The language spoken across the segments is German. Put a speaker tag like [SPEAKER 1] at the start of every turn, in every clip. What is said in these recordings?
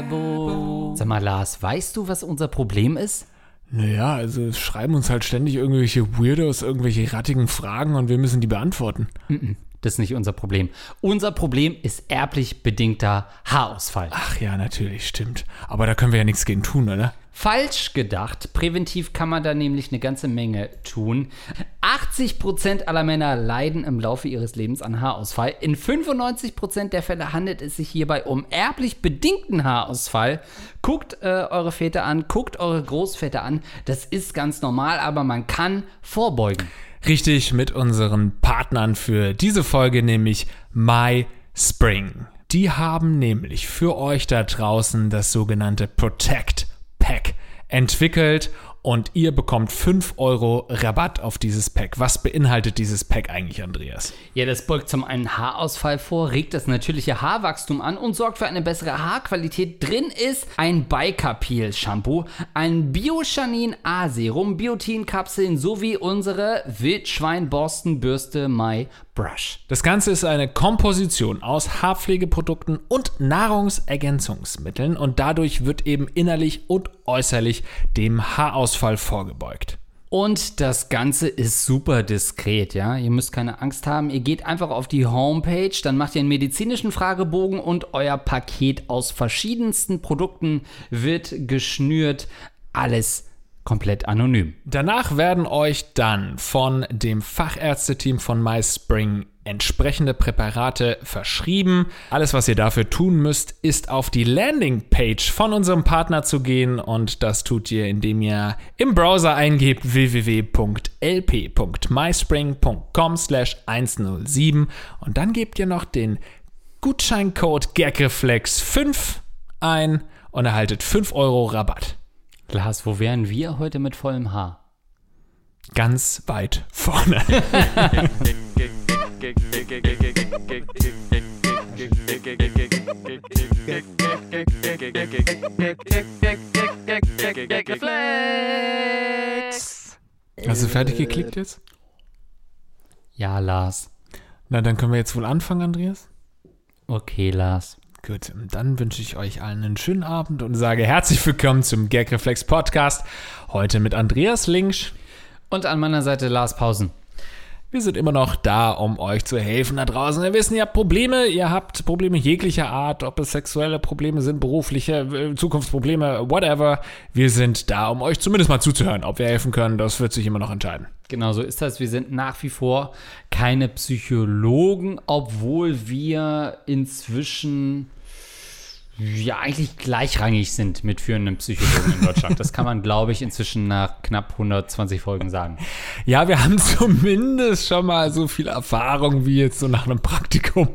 [SPEAKER 1] Werbung. Sag mal, Lars, weißt du, was unser Problem ist?
[SPEAKER 2] Naja, also es schreiben uns halt ständig irgendwelche Weirdos, irgendwelche rattigen Fragen und wir müssen die beantworten.
[SPEAKER 1] Das ist nicht unser Problem. Unser Problem ist erblich bedingter Haarausfall.
[SPEAKER 2] Ach ja, natürlich, stimmt. Aber da können wir ja nichts gegen tun, oder?
[SPEAKER 1] Falsch gedacht. Präventiv kann man da nämlich eine ganze Menge tun. 80% aller Männer leiden im Laufe ihres Lebens an Haarausfall. In 95% der Fälle handelt es sich hierbei um erblich bedingten Haarausfall. Guckt äh, eure Väter an, guckt eure Großväter an. Das ist ganz normal, aber man kann vorbeugen.
[SPEAKER 2] Richtig, mit unseren Partnern für diese Folge, nämlich My Spring. Die haben nämlich für euch da draußen das sogenannte Protect entwickelt und ihr bekommt 5 Euro Rabatt auf dieses Pack. Was beinhaltet dieses Pack eigentlich, Andreas?
[SPEAKER 1] Ja, das beugt zum einen Haarausfall vor, regt das natürliche Haarwachstum an und sorgt für eine bessere Haarqualität. Drin ist ein Bicapil-Shampoo, ein Biochanin A-Serum, Biotin-Kapseln sowie unsere Wildschwein-Borstenbürste My Brush.
[SPEAKER 2] Das Ganze ist eine Komposition aus Haarpflegeprodukten und Nahrungsergänzungsmitteln und dadurch wird eben innerlich und äußerlich dem Haarausfall vorgebeugt.
[SPEAKER 1] Und das Ganze ist super diskret, ja. Ihr müsst keine Angst haben. Ihr geht einfach auf die Homepage, dann macht ihr einen medizinischen Fragebogen und euer Paket aus verschiedensten Produkten wird geschnürt. Alles komplett anonym.
[SPEAKER 2] Danach werden euch dann von dem Fachärzteteam von MySpring entsprechende Präparate verschrieben. Alles, was ihr dafür tun müsst, ist auf die Landingpage von unserem Partner zu gehen und das tut ihr, indem ihr im Browser eingebt www.lp.myspring.com/107 und dann gebt ihr noch den Gutscheincode GAGREFLEX5 ein und erhaltet 5 Euro Rabatt.
[SPEAKER 1] Lars, wo wären wir heute mit vollem Haar?
[SPEAKER 2] Ganz weit vorne. Hast du fertig geklickt jetzt?
[SPEAKER 1] Ja, Lars.
[SPEAKER 2] Na, dann können wir jetzt wohl anfangen, Andreas.
[SPEAKER 1] Okay, Lars.
[SPEAKER 2] Gut, dann wünsche ich euch allen einen schönen Abend und sage herzlich willkommen zum Gagreflex Podcast. Heute mit Andreas Linksch.
[SPEAKER 1] Und an meiner Seite Lars Pausen.
[SPEAKER 2] Wir sind immer noch da, um euch zu helfen da draußen. Wir wissen, ihr habt Probleme, ihr habt Probleme jeglicher Art, ob es sexuelle Probleme sind, berufliche, äh, Zukunftsprobleme, whatever. Wir sind da, um euch zumindest mal zuzuhören. Ob wir helfen können, das wird sich immer noch entscheiden.
[SPEAKER 1] Genau so ist das. Wir sind nach wie vor keine Psychologen, obwohl wir inzwischen ja eigentlich gleichrangig sind mit führenden Psychologen in Deutschland. Das kann man, glaube ich, inzwischen nach knapp 120 Folgen sagen.
[SPEAKER 2] Ja, wir haben zumindest schon mal so viel Erfahrung wie jetzt so nach einem Praktikum.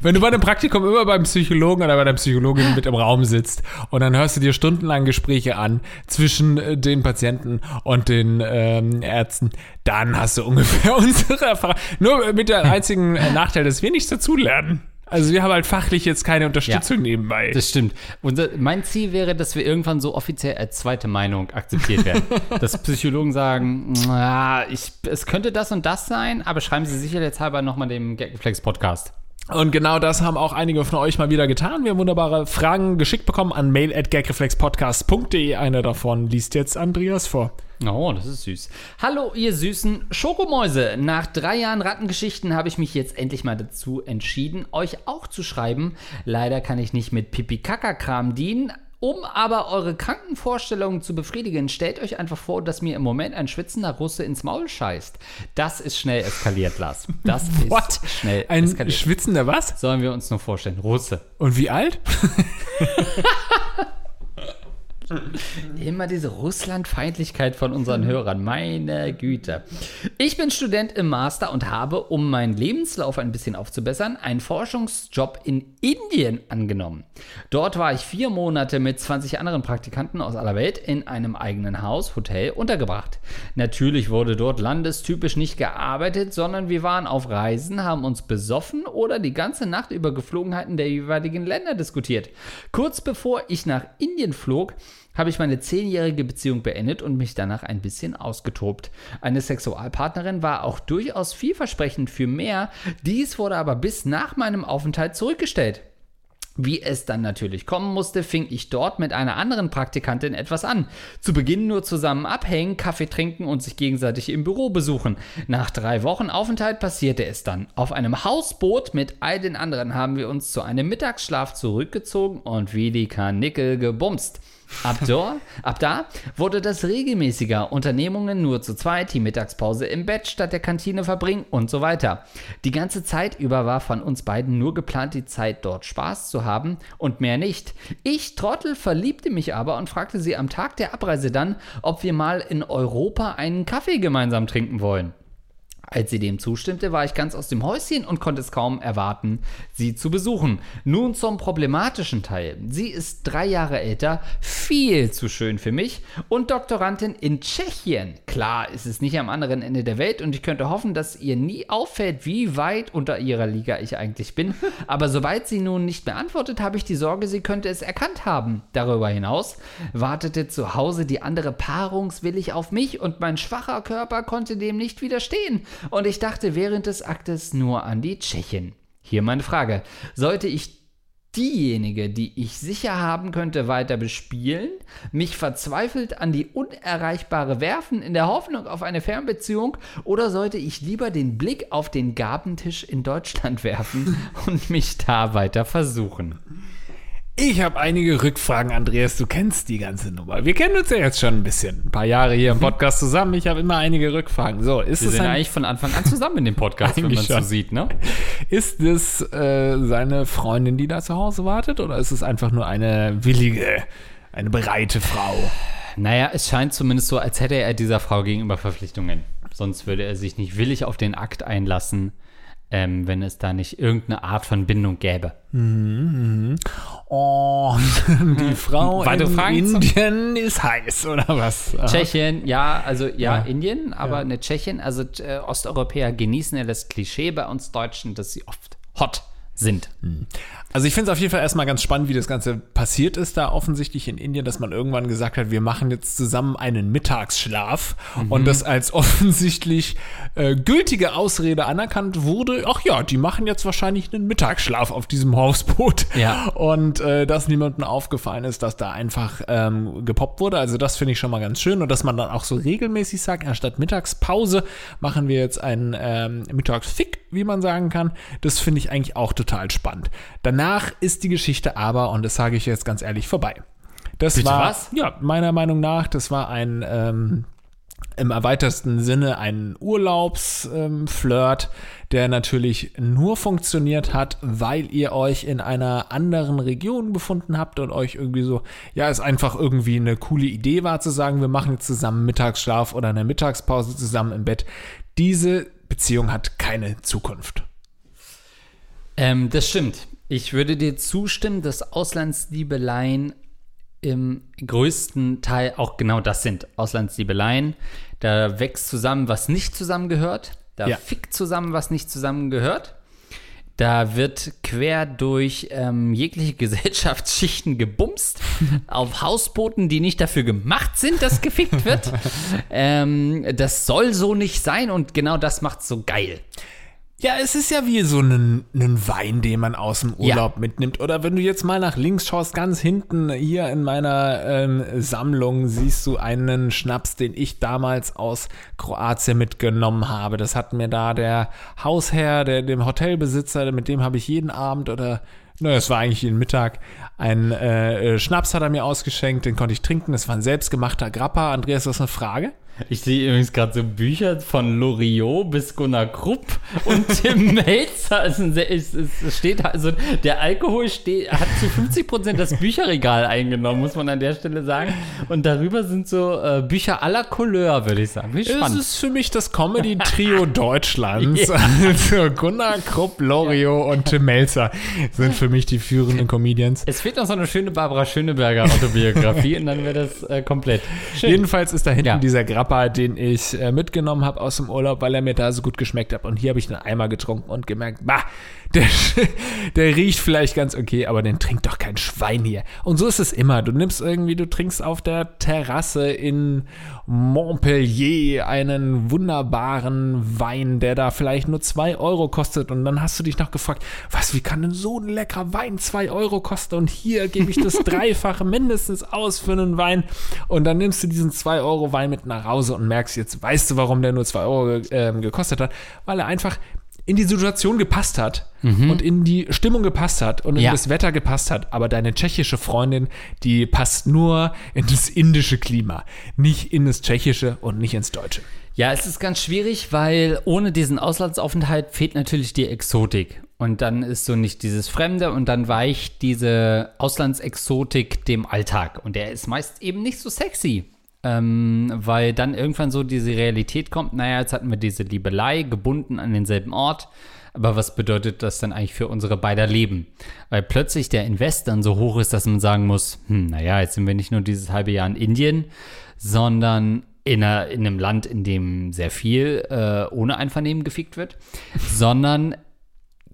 [SPEAKER 2] Wenn du bei einem Praktikum immer beim Psychologen oder bei der Psychologin mit im Raum sitzt und dann hörst du dir stundenlang Gespräche an zwischen äh, den Patienten und den ähm, Ärzten, dann hast du ungefähr unsere Erfahrung. Nur mit der einzigen Nachteil, dass wir nichts dazulernen. Also wir haben halt fachlich jetzt keine Unterstützung ja, nebenbei.
[SPEAKER 1] Das stimmt. Unser, mein Ziel wäre, dass wir irgendwann so offiziell als zweite Meinung akzeptiert werden. dass Psychologen sagen, ich, es könnte das und das sein, aber schreiben Sie sicherheitshalber nochmal dem Gagreflex Podcast.
[SPEAKER 2] Und genau das haben auch einige von euch mal wieder getan. Wir haben wunderbare Fragen geschickt bekommen an mail.gagreflexpodcast.de. Einer davon liest jetzt Andreas vor.
[SPEAKER 1] Oh, das ist süß. Hallo, ihr süßen Schokomäuse. Nach drei Jahren Rattengeschichten habe ich mich jetzt endlich mal dazu entschieden, euch auch zu schreiben. Leider kann ich nicht mit Pipi-Kaka-Kram dienen. Um aber eure Krankenvorstellungen zu befriedigen, stellt euch einfach vor, dass mir im Moment ein schwitzender Russe ins Maul scheißt. Das ist schnell eskaliert, Lars. Das
[SPEAKER 2] What?
[SPEAKER 1] ist schnell
[SPEAKER 2] Ein
[SPEAKER 1] eskaliert.
[SPEAKER 2] schwitzender was?
[SPEAKER 1] Sollen wir uns nur vorstellen. Russe.
[SPEAKER 2] Und wie alt?
[SPEAKER 1] Immer diese Russlandfeindlichkeit von unseren Hörern, meine Güte. Ich bin Student im Master und habe, um meinen Lebenslauf ein bisschen aufzubessern, einen Forschungsjob in Indien angenommen. Dort war ich vier Monate mit 20 anderen Praktikanten aus aller Welt in einem eigenen Haus, Hotel untergebracht. Natürlich wurde dort landestypisch nicht gearbeitet, sondern wir waren auf Reisen, haben uns besoffen oder die ganze Nacht über Geflogenheiten der jeweiligen Länder diskutiert. Kurz bevor ich nach Indien flog, habe ich meine zehnjährige Beziehung beendet und mich danach ein bisschen ausgetobt. Eine Sexualpartnerin war auch durchaus vielversprechend für mehr, dies wurde aber bis nach meinem Aufenthalt zurückgestellt. Wie es dann natürlich kommen musste, fing ich dort mit einer anderen Praktikantin etwas an. Zu Beginn nur zusammen abhängen, Kaffee trinken und sich gegenseitig im Büro besuchen. Nach drei Wochen Aufenthalt passierte es dann. Auf einem Hausboot mit all den anderen haben wir uns zu einem Mittagsschlaf zurückgezogen und wie die Karnickel gebumst. Ab, da, ab da wurde das regelmäßiger. Unternehmungen nur zu zweit, die Mittagspause im Bett statt der Kantine verbringen und so weiter. Die ganze Zeit über war von uns beiden nur geplant, die Zeit dort Spaß zu haben und mehr nicht. Ich, Trottel, verliebte mich aber und fragte sie am Tag der Abreise dann, ob wir mal in Europa einen Kaffee gemeinsam trinken wollen. Als sie dem zustimmte, war ich ganz aus dem Häuschen und konnte es kaum erwarten, sie zu besuchen. Nun zum problematischen Teil. Sie ist drei Jahre älter, viel zu schön für mich und Doktorandin in Tschechien. Klar, ist es nicht am anderen Ende der Welt und ich könnte hoffen, dass ihr nie auffällt, wie weit unter ihrer Liga ich eigentlich bin. Aber sobald sie nun nicht mehr antwortet, habe ich die Sorge, sie könnte es erkannt haben. Darüber hinaus wartete zu Hause die andere paarungswillig auf mich und mein schwacher Körper konnte dem nicht widerstehen und ich dachte während des Aktes nur an die Tschechin. Hier meine Frage. Sollte ich diejenige, die ich sicher haben könnte, weiter bespielen, mich verzweifelt an die Unerreichbare werfen in der Hoffnung auf eine Fernbeziehung oder sollte ich lieber den Blick auf den Gabentisch in Deutschland werfen und mich da weiter versuchen?
[SPEAKER 2] Ich habe einige Rückfragen, Andreas. Du kennst die ganze Nummer. Wir kennen uns ja jetzt schon ein bisschen. Ein paar Jahre hier im Podcast zusammen. Ich habe immer einige Rückfragen. So, ist
[SPEAKER 1] Wir
[SPEAKER 2] es
[SPEAKER 1] sind
[SPEAKER 2] ein,
[SPEAKER 1] eigentlich von Anfang an zusammen in dem Podcast, wenn man es so sieht, ne?
[SPEAKER 2] ist es äh, seine Freundin, die da zu Hause wartet, oder ist es einfach nur eine willige, eine bereite Frau?
[SPEAKER 1] Naja, es scheint zumindest so, als hätte er dieser Frau gegenüber Verpflichtungen. Sonst würde er sich nicht willig auf den Akt einlassen, ähm, wenn es da nicht irgendeine Art von Bindung gäbe.
[SPEAKER 2] Oh, die Frau in Indien ist heiß, oder was?
[SPEAKER 1] Tschechien, ja, also ja,
[SPEAKER 2] Ja.
[SPEAKER 1] Indien, aber
[SPEAKER 2] Ja.
[SPEAKER 1] eine Tschechin, also äh, Osteuropäer genießen ja das Klischee bei uns Deutschen, dass sie oft hot sind.
[SPEAKER 2] Also ich finde es auf jeden Fall erstmal ganz spannend, wie das Ganze passiert ist da offensichtlich in Indien, dass man irgendwann gesagt hat, wir machen jetzt zusammen einen Mittagsschlaf
[SPEAKER 1] Mhm.
[SPEAKER 2] und das als offensichtlich äh, gültige Ausrede anerkannt wurde. Ach ja, die machen jetzt wahrscheinlich einen Mittagsschlaf auf diesem Hausboot.
[SPEAKER 1] Ja.
[SPEAKER 2] Und äh, dass niemandem aufgefallen ist, dass da einfach ähm, gepoppt wurde. Also das finde ich schon mal ganz schön und dass man dann auch so regelmäßig sagt, anstatt Mittagspause machen wir jetzt einen ähm, Mittagsfick, wie man sagen kann. Das finde ich eigentlich auch total spannend. Danach ist die Geschichte aber, und das sage ich jetzt ganz ehrlich, vorbei. Das
[SPEAKER 1] Bitte
[SPEAKER 2] war,
[SPEAKER 1] was?
[SPEAKER 2] ja, meiner Meinung nach, das war ein ähm, im erweitersten Sinne ein Urlaubsflirt, ähm, der natürlich nur funktioniert hat, weil ihr euch in einer anderen Region befunden habt und euch irgendwie so, ja, es einfach irgendwie eine coole Idee war zu sagen, wir machen jetzt zusammen Mittagsschlaf oder eine Mittagspause zusammen im Bett. Diese Beziehung hat keine Zukunft.
[SPEAKER 1] Ähm, das stimmt. Ich würde dir zustimmen, dass Auslandsliebeleien im größten Teil auch genau das sind. Auslandsliebeleien. Da wächst zusammen, was nicht zusammengehört. Da
[SPEAKER 2] Ja.
[SPEAKER 1] fickt zusammen, was nicht zusammengehört. Da wird quer durch ähm, jegliche Gesellschaftsschichten gebumst, auf Hausbooten, die nicht dafür gemacht sind, dass gefickt wird. ähm, das soll so nicht sein und genau das macht's so geil.
[SPEAKER 2] Ja, es ist ja wie so ein, ein Wein, den man aus dem
[SPEAKER 1] Ja.
[SPEAKER 2] Urlaub mitnimmt. Oder wenn du jetzt mal nach links schaust, ganz hinten hier in meiner ähm, Sammlung siehst du einen Schnaps, den ich damals aus Kroatien mitgenommen habe. Das hat mir da der Hausherr, der dem Hotelbesitzer, mit dem habe ich jeden Abend oder Naja, es war eigentlich jeden Mittag. Ein äh, äh, Schnaps hat er mir ausgeschenkt, den konnte ich trinken. Das war ein selbstgemachter Grappa. Andreas, du hast eine Frage?
[SPEAKER 1] Ich sehe übrigens gerade so Bücher von Loriot bis Gunnar Krupp und Tim Melzer. Es, es, es steht also, der Alkohol steht, hat zu 50 Prozent das Bücherregal eingenommen, muss man an der Stelle sagen. Und darüber sind so äh, Bücher aller Couleur, würde ich sagen. Wie
[SPEAKER 2] Es
[SPEAKER 1] spannend.
[SPEAKER 2] ist für mich das Comedy-Trio Deutschlands. Also Gunnar Krupp, Loriot und Tim Melzer sind für mich die führenden Comedians.
[SPEAKER 1] Es fehlt noch so eine schöne Barbara Schöneberger Autobiografie und dann wäre das äh, komplett. Schön.
[SPEAKER 2] Jedenfalls ist da hinten
[SPEAKER 1] Ja.
[SPEAKER 2] dieser Grappa, den ich äh, mitgenommen habe aus dem Urlaub, weil er mir da so gut geschmeckt hat. Und hier habe ich einen Eimer getrunken und gemerkt, bah, Der, der riecht vielleicht ganz okay, aber den trinkt doch kein Schwein hier. Und so ist es immer. Du nimmst irgendwie, du trinkst auf der Terrasse in Montpellier einen wunderbaren Wein, der da vielleicht nur zwei Euro kostet. Und dann hast du dich noch gefragt, was, wie kann denn so ein leckerer Wein zwei Euro kosten? Und hier gebe ich das Dreifache mindestens aus für einen Wein. Und dann nimmst du diesen zwei Euro Wein mit nach Hause und merkst, jetzt weißt du, warum der nur zwei Euro äh, gekostet hat, weil er einfach in die Situation gepasst hat mhm. und in die Stimmung gepasst hat und in ja. das Wetter gepasst hat. Aber deine tschechische Freundin, die passt nur in das indische Klima, nicht in das tschechische und nicht ins deutsche.
[SPEAKER 1] Ja, es ist ganz schwierig, weil ohne diesen Auslandsaufenthalt fehlt natürlich die Exotik. Und dann ist so nicht dieses Fremde und dann weicht diese Auslandsexotik dem Alltag. Und der ist meist eben nicht so sexy. Ähm, weil dann irgendwann so diese Realität kommt, naja, jetzt hatten wir diese Liebelei gebunden an denselben Ort, aber was bedeutet das dann eigentlich für unsere beider Leben? Weil plötzlich der Invest dann so hoch ist, dass man sagen muss, hm, naja, jetzt sind wir nicht nur dieses halbe Jahr in Indien, sondern in, einer, in einem Land, in dem sehr viel äh, ohne Einvernehmen gefickt wird, sondern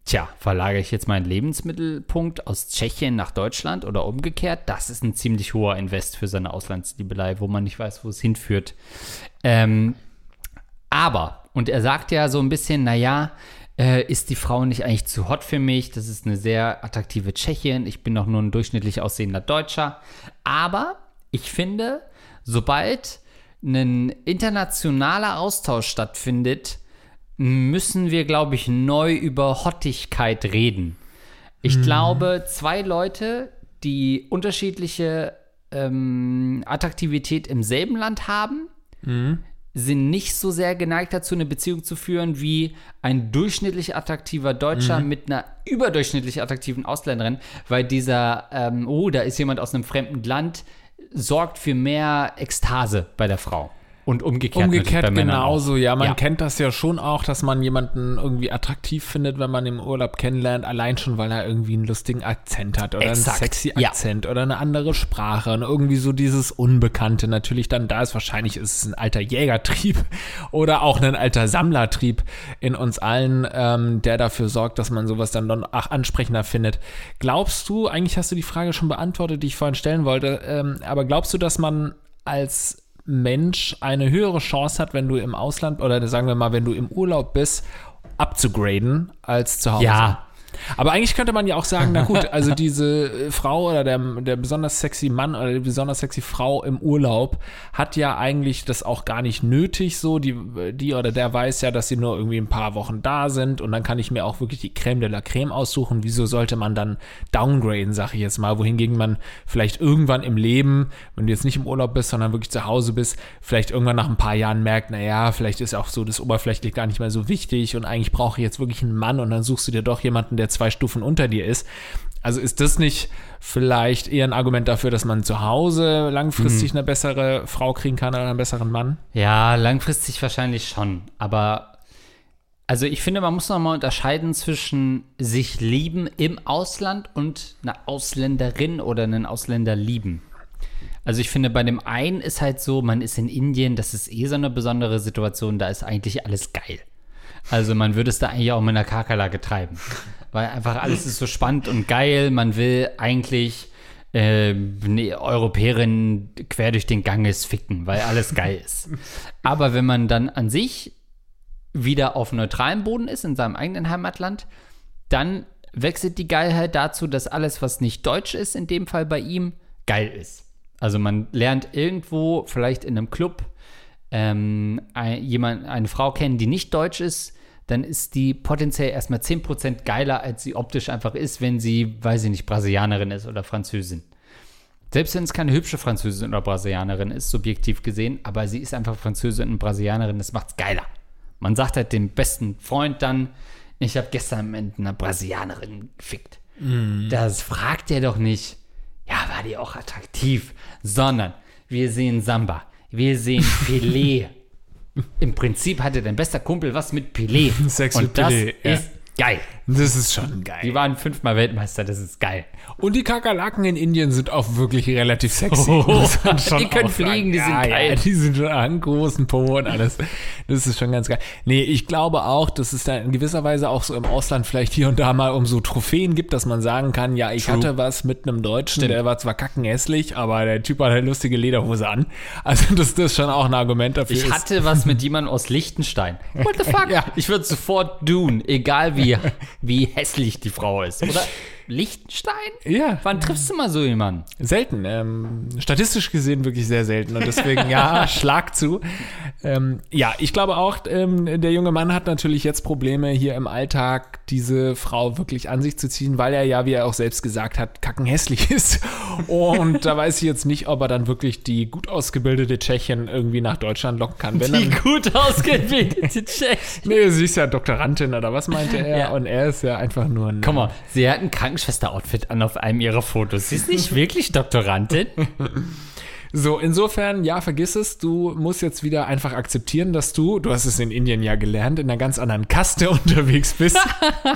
[SPEAKER 1] Tja, verlagere ich jetzt meinen Lebensmittelpunkt aus Tschechien nach Deutschland oder umgekehrt? Das ist ein ziemlich hoher Invest für seine Auslandsliebelei, wo man nicht weiß, wo es hinführt. Ähm, aber, und er sagt ja so ein bisschen, naja, äh, ist die Frau nicht eigentlich zu hot für mich? Das ist eine sehr attraktive Tschechin. Ich bin doch nur ein durchschnittlich aussehender Deutscher. Aber ich finde, sobald ein internationaler Austausch stattfindet, müssen wir, glaube ich, neu über Hottigkeit reden. Ich mhm. glaube, zwei Leute, die unterschiedliche ähm, Attraktivität im selben Land haben, mhm. sind nicht so sehr geneigt dazu, eine Beziehung zu führen wie ein durchschnittlich attraktiver Deutscher mhm. mit einer überdurchschnittlich attraktiven Ausländerin, weil dieser, ähm, oh, da ist jemand aus einem fremden Land, sorgt für mehr Ekstase bei der Frau. Und umgekehrt.
[SPEAKER 2] Umgekehrt genauso, ja. Man ja. kennt das ja schon auch, dass man jemanden irgendwie attraktiv findet, wenn man im Urlaub kennenlernt, allein schon, weil er irgendwie einen lustigen Akzent hat oder Exakt. einen sexy Akzent ja. oder eine andere Sprache und irgendwie so dieses Unbekannte natürlich dann da ist. Wahrscheinlich ist es ein alter Jägertrieb oder auch ein alter Sammlertrieb in uns allen, ähm, der dafür sorgt, dass man sowas dann auch ansprechender findet. Glaubst du, eigentlich hast du die Frage schon beantwortet, die ich vorhin stellen wollte, ähm, aber glaubst du, dass man als Mensch eine höhere Chance hat, wenn du im Ausland oder sagen wir mal, wenn du im Urlaub bist, abzugraden als zu Hause.
[SPEAKER 1] Ja,
[SPEAKER 2] aber eigentlich könnte man ja auch sagen, na gut, also diese äh, Frau oder der, der besonders sexy Mann oder die besonders sexy Frau im Urlaub hat ja eigentlich das auch gar nicht nötig so. Die, die oder der weiß ja, dass sie nur irgendwie ein paar Wochen da sind und dann kann ich mir auch wirklich die Creme de la Creme aussuchen. Wieso sollte man dann downgraden, sag ich jetzt mal, wohingegen man vielleicht irgendwann im Leben, wenn du jetzt nicht im Urlaub bist, sondern wirklich zu Hause bist, vielleicht irgendwann nach ein paar Jahren merkt, naja, vielleicht ist auch so das oberflächlich gar nicht mehr so wichtig und eigentlich brauche ich jetzt wirklich einen Mann und dann suchst du dir doch jemanden, der der zwei Stufen unter dir ist. Also ist das nicht vielleicht eher ein Argument dafür, dass man zu Hause langfristig mhm. eine bessere Frau kriegen kann oder einen besseren Mann?
[SPEAKER 1] Ja, langfristig wahrscheinlich schon. Aber also ich finde, man muss noch mal unterscheiden zwischen sich lieben im Ausland und einer Ausländerin oder einen Ausländer lieben. Also ich finde, bei dem einen ist halt so, man ist in Indien, das ist eh so eine besondere Situation, da ist eigentlich alles geil. Also man würde es da eigentlich auch mit einer Kakerlake treiben weil einfach alles ist so spannend und geil. Man will eigentlich äh, eine Europäerin quer durch den Ganges ficken, weil alles geil ist. Aber wenn man dann an sich wieder auf neutralem Boden ist, in seinem eigenen Heimatland, dann wechselt die Geilheit dazu, dass alles, was nicht deutsch ist, in dem Fall bei ihm, geil ist. Also man lernt irgendwo, vielleicht in einem Club, ähm, ein, jemand, eine Frau kennen, die nicht deutsch ist, dann ist die potenziell erstmal 10% geiler, als sie optisch einfach ist, wenn sie, weiß ich nicht, Brasilianerin ist oder Französin. Selbst wenn es keine hübsche Französin oder Brasilianerin ist, subjektiv gesehen, aber sie ist einfach Französin und Brasilianerin, das macht's geiler. Man sagt halt dem besten Freund dann, ich habe gestern mit einer Brasilianerin gefickt. Mm. Das fragt er doch nicht, ja, war die auch attraktiv, sondern wir sehen Samba, wir sehen Filet, Im Prinzip hatte dein bester Kumpel was mit Pelé.
[SPEAKER 2] Sex
[SPEAKER 1] und
[SPEAKER 2] mit
[SPEAKER 1] das
[SPEAKER 2] Pelé,
[SPEAKER 1] ist geil.
[SPEAKER 2] Das ist schon geil.
[SPEAKER 1] Die waren fünfmal Weltmeister, das ist geil.
[SPEAKER 2] Und die Kakerlaken in Indien sind auch wirklich relativ sexy. schon
[SPEAKER 1] Die können fliegen, die sind
[SPEAKER 2] ja,
[SPEAKER 1] geil.
[SPEAKER 2] Ja, die sind schon einen großen Po und alles. Das ist schon ganz geil. Nee, ich glaube auch, dass es da in gewisser Weise auch so im Ausland vielleicht hier und da mal um so Trophäen gibt, dass man sagen kann, ja, ich
[SPEAKER 1] True.
[SPEAKER 2] hatte was mit einem Deutschen, der war zwar kackenhässlich, aber der Typ hat eine lustige Lederhose an. Also das, das ist schon auch ein Argument dafür.
[SPEAKER 1] Ich hatte was mit jemandem aus Liechtenstein. What the fuck?
[SPEAKER 2] Ja.
[SPEAKER 1] Ich würde sofort tun, egal wie, wie hässlich die Frau ist. Oder Liechtenstein?
[SPEAKER 2] Ja.
[SPEAKER 1] Wann triffst du mal so jemanden?
[SPEAKER 2] Selten. Ähm, statistisch gesehen wirklich sehr selten. Und deswegen, ja, Schlag zu. Ähm, ja, ich glaube auch, ähm, der junge Mann hat natürlich jetzt Probleme, hier im Alltag diese Frau wirklich an sich zu ziehen, weil er ja, wie er auch selbst gesagt hat, kackenhässlich ist. Und da weiß ich jetzt nicht, ob er dann wirklich die gut ausgebildete Tschechin irgendwie nach Deutschland locken kann. Wenn
[SPEAKER 1] Die
[SPEAKER 2] dann,
[SPEAKER 1] gut ausgebildete Tschechen.
[SPEAKER 2] nee, sie ist ja Doktorandin oder was meinte er?
[SPEAKER 1] Ja.
[SPEAKER 2] Und er ist ja einfach nur ein.
[SPEAKER 1] Guck mal, sie hat ein Krankenschwester-Outfit an auf einem ihrer Fotos. Sie ist nicht wirklich Doktorandin.
[SPEAKER 2] So, insofern, ja, vergiss es. Du musst jetzt wieder einfach akzeptieren, dass du, du hast es in Indien ja gelernt, in einer ganz anderen Kaste unterwegs bist,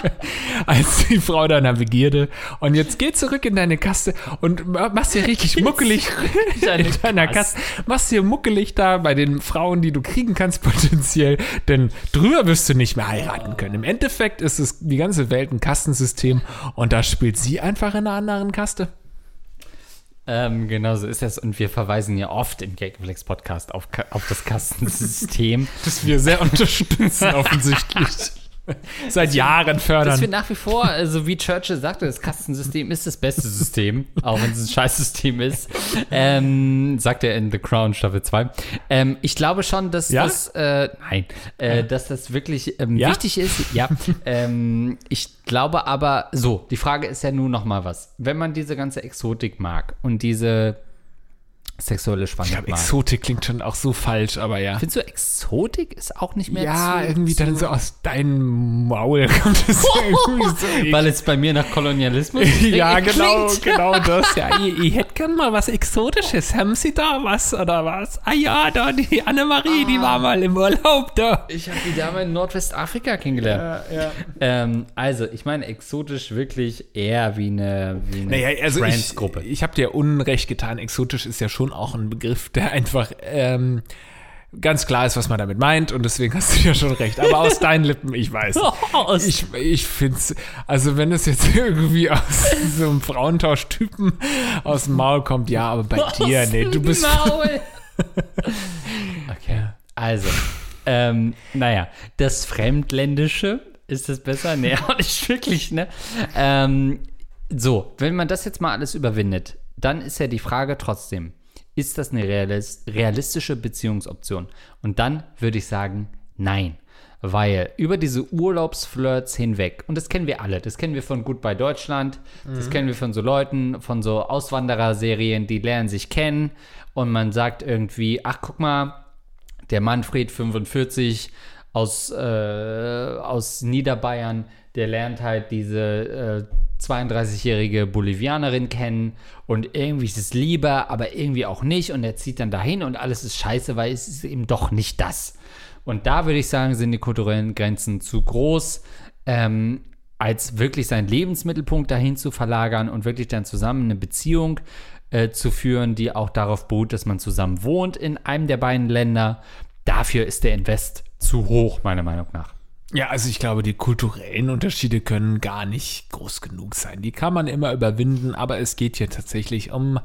[SPEAKER 2] als die Frau deiner Begierde. Und jetzt geh zurück in deine Kaste und ma- machst dir richtig muckelig
[SPEAKER 1] Deine
[SPEAKER 2] in deiner.
[SPEAKER 1] Kaste.
[SPEAKER 2] Machst dir muckelig da bei den Frauen, die du kriegen kannst potenziell, denn drüber wirst du nicht mehr heiraten können. Im Endeffekt ist es die ganze Welt ein Kastensystem und da spielt sie einfach in einer anderen Kaste.
[SPEAKER 1] Ähm, genau so ist es. Und wir verweisen ja oft im Gagflex Podcast auf, auf das Kastensystem.
[SPEAKER 2] das wir sehr unterstützen, offensichtlich. Seit Jahren fördern.
[SPEAKER 1] dass wir nach wie vor, also wie Churchill sagte, das Kastensystem ist das beste System, auch wenn es ein Scheißsystem ist. Ähm, sagt er in The Crown Staffel 2. Ähm, ich glaube schon, dass
[SPEAKER 2] Ja?
[SPEAKER 1] das, äh, nein, äh, dass das wirklich ähm,
[SPEAKER 2] Ja?
[SPEAKER 1] wichtig ist. Ja. ähm, ich glaube aber, so, die Frage ist ja nun noch mal was. Wenn man diese ganze Exotik mag und diese sexuelle
[SPEAKER 2] ich
[SPEAKER 1] Spannung
[SPEAKER 2] glaube,
[SPEAKER 1] mag.
[SPEAKER 2] Exotik klingt schon auch so falsch, aber ja.
[SPEAKER 1] Findest du Exotik ist auch nicht mehr
[SPEAKER 2] Ja,
[SPEAKER 1] zu,
[SPEAKER 2] irgendwie
[SPEAKER 1] zu,
[SPEAKER 2] dann so aus deinem Maul kommt es irgendwie so.
[SPEAKER 1] Weil es bei mir nach Kolonialismus
[SPEAKER 2] ja,
[SPEAKER 1] klingt.
[SPEAKER 2] genau, genau das. Ja, ich, ich hätte gern mal was Exotisches. Haben Sie da was oder was? Ah ja, da die Annemarie, die war mal im Urlaub da.
[SPEAKER 1] Ich habe die Dame in Nordwestafrika kennengelernt.
[SPEAKER 2] ja.
[SPEAKER 1] Ähm, also, ich meine exotisch wirklich eher wie eine, wie eine
[SPEAKER 2] Naja, also ich,
[SPEAKER 1] Friends-Gruppe.
[SPEAKER 2] ich habe dir Unrecht getan. Exotisch ist ja schon auch ein Begriff, der einfach ähm, ganz klar ist, was man damit meint. Und deswegen hast du ja schon recht. Aber aus deinen Lippen, ich weiß.
[SPEAKER 1] Aus-
[SPEAKER 2] Ich, ich finde es, also wenn es jetzt irgendwie aus so einem Frauentauschtypen aus dem Maul kommt, ja, aber bei dir, nee, du bist.
[SPEAKER 1] Maul. okay, also, ähm, naja, das Fremdländische, ist das besser? Nee, auch nicht wirklich, ne? Ähm, so, wenn man das jetzt mal alles überwindet, dann ist ja die Frage trotzdem, ist das eine realis realistische Beziehungsoption? Und dann würde ich sagen, nein. Weil über diese Urlaubsflirts hinweg, und das kennen wir alle, das kennen wir von Goodbye Deutschland, das kennen wir von so Leuten, von so Auswandererserien, die lernen sich kennen und man sagt irgendwie, ach guck mal, der Manfred 45 aus, äh, aus Niederbayern, der lernt halt diese äh, 32-jährige Bolivianerin kennen und irgendwie ist es lieber, aber irgendwie auch nicht und er zieht dann dahin und alles ist scheiße, weil es ist eben doch nicht das. Und da würde ich sagen, sind die kulturellen Grenzen zu groß, ähm, als wirklich seinen Lebensmittelpunkt dahin zu verlagern und wirklich dann zusammen eine Beziehung äh, zu führen, die auch darauf beruht, dass man zusammen wohnt in einem der beiden Länder. Dafür ist der Invest zu hoch, meiner Meinung nach.
[SPEAKER 2] Ja, also ich glaube, die kulturellen Unterschiede können gar nicht groß genug sein. Die kann man immer überwinden, aber es geht hier tatsächlich um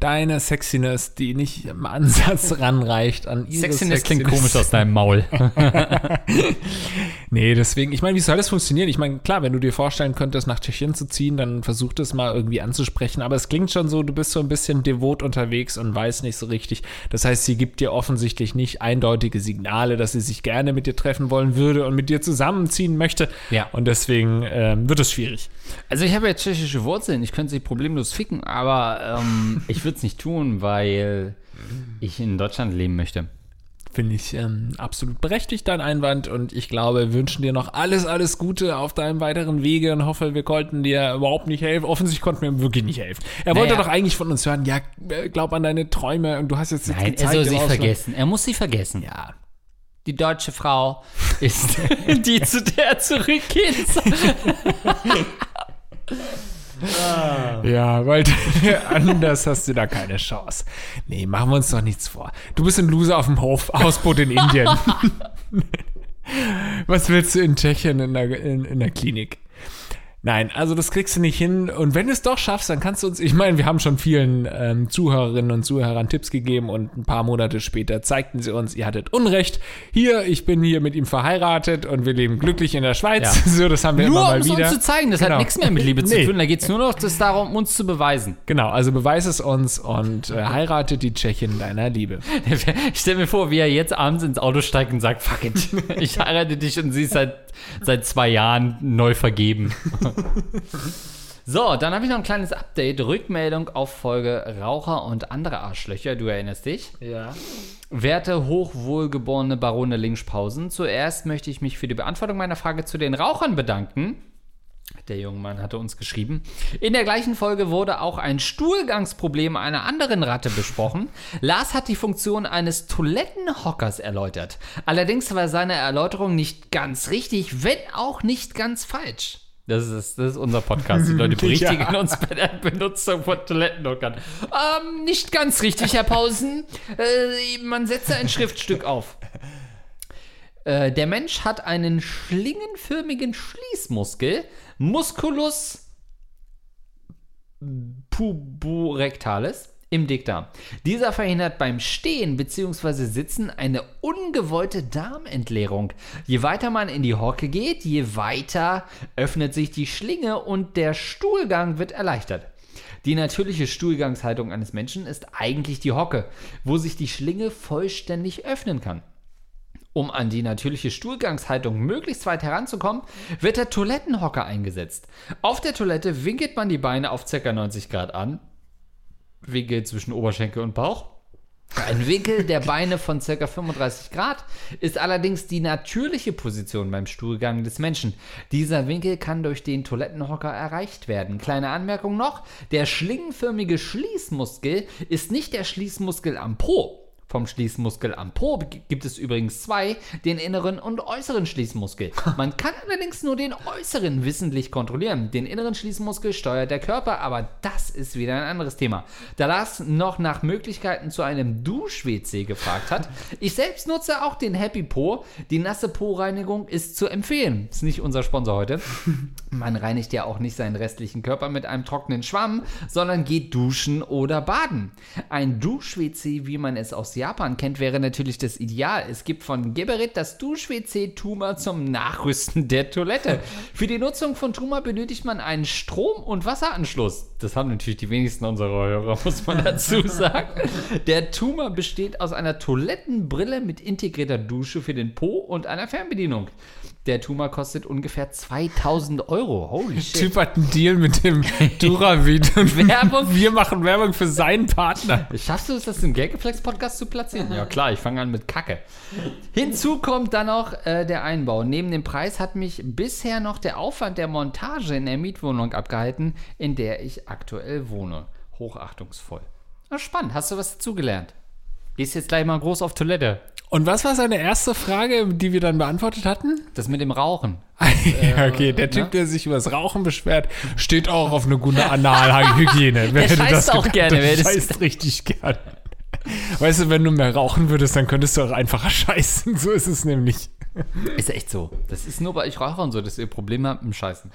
[SPEAKER 2] deine Sexiness, die nicht im Ansatz ranreicht an ihre
[SPEAKER 1] Sexiness klingt komisch aus deinem Maul.
[SPEAKER 2] Nee, deswegen, ich meine, wie soll das funktionieren? Ich meine, klar, wenn du dir vorstellen könntest, nach Tschechien zu ziehen, dann versuch das mal irgendwie anzusprechen. Aber es klingt schon so, du bist so ein bisschen devot unterwegs und weißt nicht so richtig. Das heißt, sie gibt dir offensichtlich nicht eindeutige Signale, dass sie sich gerne mit dir treffen wollen würde und mit dir zusammenziehen möchte.
[SPEAKER 1] Ja.
[SPEAKER 2] Und deswegen ähm, wird es schwierig.
[SPEAKER 1] Also ich habe ja tschechische Wurzeln, ich könnte sie problemlos ficken, aber ähm, ich würde es nicht tun, weil ich in Deutschland leben möchte.
[SPEAKER 2] Finde ich ähm, absolut berechtigt, dein Einwand. Und ich glaube, wir wünschen dir noch alles, alles Gute auf deinem weiteren Wege und hoffe, wir konnten dir überhaupt nicht helfen. Offensichtlich konnten wir ihm wirklich nicht helfen. Er wollte
[SPEAKER 1] Naja.
[SPEAKER 2] doch eigentlich von uns hören, ja, äh, glaub an deine Träume und du hast jetzt, jetzt
[SPEAKER 1] Nein, er soll sie vergessen. Er muss sie vergessen.
[SPEAKER 2] Ja.
[SPEAKER 1] Die deutsche Frau ist die, zu der er zurückgeht.
[SPEAKER 2] Ja, weil anders hast du da keine Chance. Nee, machen wir uns doch nichts vor. Du bist ein Loser auf dem Hof, Hausboot in Indien. Was willst du in Tschechien in der, in, in der Klinik? Nein, also das kriegst du nicht hin. Und wenn du es doch schaffst, dann kannst du uns, ich meine, wir haben schon vielen ähm, Zuhörerinnen und Zuhörern Tipps gegeben und ein paar Monate später zeigten sie uns, ihr hattet Unrecht. Hier, ich bin hier mit ihm verheiratet und wir leben glücklich in der Schweiz.
[SPEAKER 1] Ja.
[SPEAKER 2] So, das haben wir
[SPEAKER 1] Nur
[SPEAKER 2] immer
[SPEAKER 1] um
[SPEAKER 2] mal
[SPEAKER 1] es
[SPEAKER 2] wieder.
[SPEAKER 1] uns zu zeigen, das
[SPEAKER 2] Genau.
[SPEAKER 1] hat nichts mehr mit Liebe zu
[SPEAKER 2] Nee.
[SPEAKER 1] tun. Da geht es nur noch das darum, uns zu beweisen.
[SPEAKER 2] Genau, also beweis es uns und äh, heirate die Tschechin deiner Liebe.
[SPEAKER 1] Ich stelle mir vor, wie er jetzt abends ins Auto steigt und sagt, fuck it, ich heirate dich und sie ist seit, seit zwei Jahren neu vergeben. So, dann habe ich noch ein kleines Update, Rückmeldung auf Folge Raucher und andere Arschlöcher, du erinnerst dich.
[SPEAKER 2] Ja.
[SPEAKER 1] Werte hochwohlgeborene Barone Linkspausen, zuerst möchte ich mich für die Beantwortung meiner Frage zu den Rauchern bedanken. Der junge Mann hatte uns geschrieben. In der gleichen Folge wurde auch ein Stuhlgangsproblem einer anderen Ratte besprochen. Lars hat die Funktion eines Toilettenhockers erläutert. Allerdings war seine Erläuterung nicht ganz richtig, wenn auch nicht ganz falsch. Das ist, das ist unser Podcast. Die Leute berichtigen
[SPEAKER 2] Ja.
[SPEAKER 1] uns bei der Benutzung von Toilettenhockern. Ähm, nicht ganz richtig, Herr Pausen. Äh, man setze ein Schriftstück auf. Äh, der Mensch hat einen schlingenförmigen Schließmuskel, Musculus puborectalis, im Dickdarm. Dieser verhindert beim Stehen bzw. Sitzen eine ungewollte Darmentleerung. Je weiter man in die Hocke geht, je weiter öffnet sich die Schlinge und der Stuhlgang wird erleichtert. Die natürliche Stuhlgangshaltung eines Menschen ist eigentlich die Hocke, wo sich die Schlinge vollständig öffnen kann. Um an die natürliche Stuhlgangshaltung möglichst weit heranzukommen, wird der Toilettenhocker eingesetzt. Auf der Toilette winkelt man die Beine auf ca. 90 Grad an. Winkel zwischen Oberschenkel und Bauch. Ein Winkel der Beine von ca. 35 Grad ist allerdings die natürliche Position beim Stuhlgang des Menschen. Dieser Winkel kann durch den Toilettenhocker erreicht werden. Kleine Anmerkung noch: Der schlingenförmige Schließmuskel ist nicht der Schließmuskel am Po. Vom Schließmuskel am Po gibt es übrigens zwei, den inneren und äußeren Schließmuskel. Man kann allerdings nur den äußeren wissentlich kontrollieren. Den inneren Schließmuskel steuert der Körper, aber das ist wieder ein anderes Thema. Da Lars noch nach Möglichkeiten zu einem Dusch-WC gefragt hat, ich selbst nutze auch den Happy Po. Die nasse Po-Reinigung ist zu empfehlen. Ist nicht unser Sponsor heute. Man reinigt ja auch nicht seinen restlichen Körper mit einem trockenen Schwamm, sondern geht duschen oder baden. Ein Dusch-WC, wie man es aus Japan kennt, wäre natürlich das Ideal. Es gibt von Geberit das Dusch-WC Tuma zum Nachrüsten der Toilette. Für die Nutzung von Tuma benötigt man einen Strom- und Wasseranschluss. Das haben natürlich die wenigsten unserer Hörer, muss man dazu sagen. Der Tuma besteht aus einer Toilettenbrille mit integrierter Dusche für den Po und einer Fernbedienung. Der Tuma kostet ungefähr 2000 Euro. Holy shit.
[SPEAKER 2] Typ hat einen Deal mit dem Duravid und
[SPEAKER 1] Werbung.
[SPEAKER 2] wir machen Werbung für seinen Partner.
[SPEAKER 1] Schaffst du es, das im Gageflex-Podcast zu platzieren? Ja, klar, ich fange an mit Kacke. Hinzu kommt dann noch äh, der Einbau. Neben dem Preis hat mich bisher noch der Aufwand der Montage in der Mietwohnung abgehalten, in der ich aktuell wohne. Hochachtungsvoll. Na, spannend. Hast du was dazugelernt? Gehst jetzt gleich mal groß auf Toilette.
[SPEAKER 2] Und was war seine erste Frage, die wir dann beantwortet hatten?
[SPEAKER 1] Das mit dem Rauchen.
[SPEAKER 2] ja, okay, der Typ,
[SPEAKER 1] ne?
[SPEAKER 2] der sich über das Rauchen beschwert, steht auch auf eine gute Analhygiene. Hätte
[SPEAKER 1] scheißt auch gerne,
[SPEAKER 2] Der
[SPEAKER 1] das-
[SPEAKER 2] scheißt richtig gerne. Weißt du, wenn du mehr rauchen würdest, dann könntest du auch einfacher scheißen. So ist es nämlich.
[SPEAKER 1] Ist echt so. Das ist nur bei euch Rauchern so, dass ihr Probleme habt mit dem Scheißen.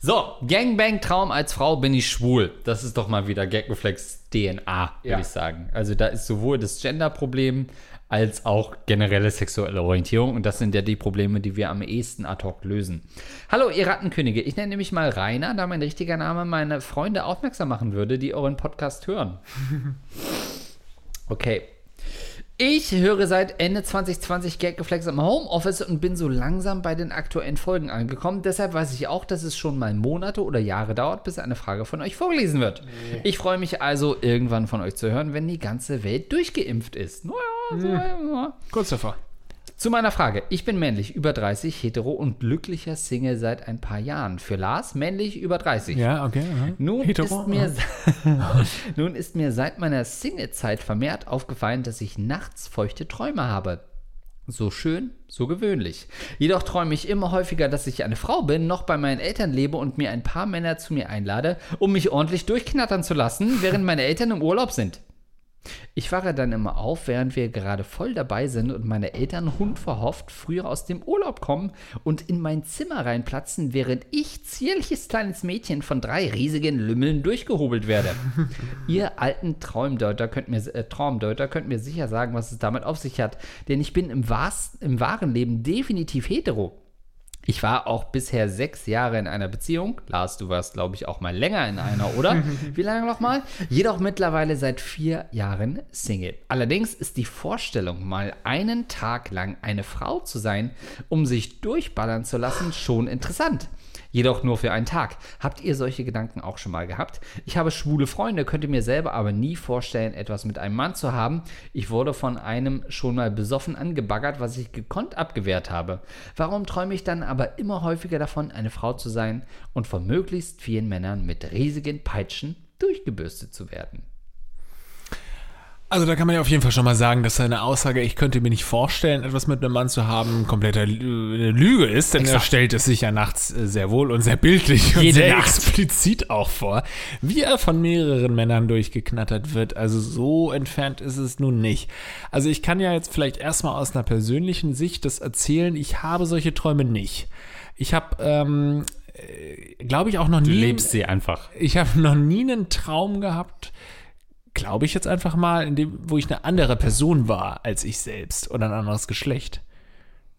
[SPEAKER 1] So, Gangbang-Traum als Frau bin ich schwul. Das ist doch mal wieder Gagreflex DNA, würde
[SPEAKER 2] Ja.
[SPEAKER 1] ich sagen. Also da ist sowohl das Gender-Problem als auch generelle sexuelle Orientierung. Und das sind ja die Probleme, die wir am ehesten ad hoc lösen. Hallo, ihr Rattenkönige. Ich nenne mich mal Rainer, da mein richtiger Name meine Freunde aufmerksam machen würde, die euren Podcast hören. Okay. Ich höre seit Ende 2020 Gaggeflex im Homeoffice und bin so langsam bei den aktuellen Folgen angekommen. Deshalb weiß ich auch, dass es schon mal Monate oder Jahre dauert, bis eine Frage von euch vorgelesen wird. Ich freue mich also, irgendwann von euch zu hören, wenn die ganze Welt durchgeimpft ist. Naja, so, ja.
[SPEAKER 2] Kurz davor.
[SPEAKER 1] Zu meiner Frage. Ich bin männlich, über 30, hetero und glücklicher Single seit ein paar Jahren. Für Lars männlich, über 30.
[SPEAKER 2] Ja, okay. aha.
[SPEAKER 1] Nun
[SPEAKER 2] Hetero,
[SPEAKER 1] ist, mir, nun ist mir seit meiner Single-Zeit vermehrt aufgefallen, dass ich nachts feuchte Träume habe. So schön, so gewöhnlich. Jedoch träume ich immer häufiger, dass ich eine Frau bin, noch bei meinen Eltern lebe und mir ein paar Männer zu mir einlade, um mich ordentlich durchknattern zu lassen, während meine Eltern im Urlaub sind. Ich wache dann immer auf, während wir gerade voll dabei sind und meine Eltern hundverhofft früher aus dem Urlaub kommen und in mein Zimmer reinplatzen, während ich, zierliches kleines Mädchen, von drei riesigen Lümmeln durchgehobelt werde. Ihr alten Traumdeuter könnt, mir, äh, Traumdeuter könnt mir sicher sagen, was es damit auf sich hat, denn ich bin im, im wahren Leben definitiv hetero. Ich war auch bisher sechs Jahre in einer Beziehung. Lars, du warst, glaube ich, auch mal länger in einer, oder? Wie lange nochmal? Jedoch mittlerweile seit vier Jahren Single. Allerdings ist die Vorstellung, mal einen Tag lang eine Frau zu sein, um sich durchballern zu lassen, schon interessant jedoch nur für einen Tag. Habt ihr solche Gedanken auch schon mal gehabt? Ich habe schwule Freunde, könnte mir selber aber nie vorstellen, etwas mit einem Mann zu haben. Ich wurde von einem schon mal besoffen angebaggert, was ich gekonnt abgewehrt habe. Warum träume ich dann aber immer häufiger davon, eine Frau zu sein und von möglichst vielen Männern mit riesigen Peitschen durchgebürstet zu werden?
[SPEAKER 2] Also da kann man ja auf jeden Fall schon mal sagen, dass seine Aussage, ich könnte mir nicht vorstellen, etwas mit einem Mann zu haben, kompletter Lüge ist, denn Exakt. er stellt es sich ja nachts äh, sehr wohl und sehr bildlich und sehr Nacht. explizit auch vor, wie er von mehreren Männern durchgeknattert wird. Also so entfernt ist es nun nicht. Also ich kann ja jetzt vielleicht erstmal aus einer persönlichen Sicht das erzählen, ich habe solche Träume nicht. Ich habe ähm, äh, glaube ich, auch noch nie. Du
[SPEAKER 1] lebst sie einfach.
[SPEAKER 2] Ich habe noch nie einen Traum gehabt, glaube ich jetzt einfach mal, in dem, wo ich eine andere Person war als ich selbst oder ein anderes Geschlecht.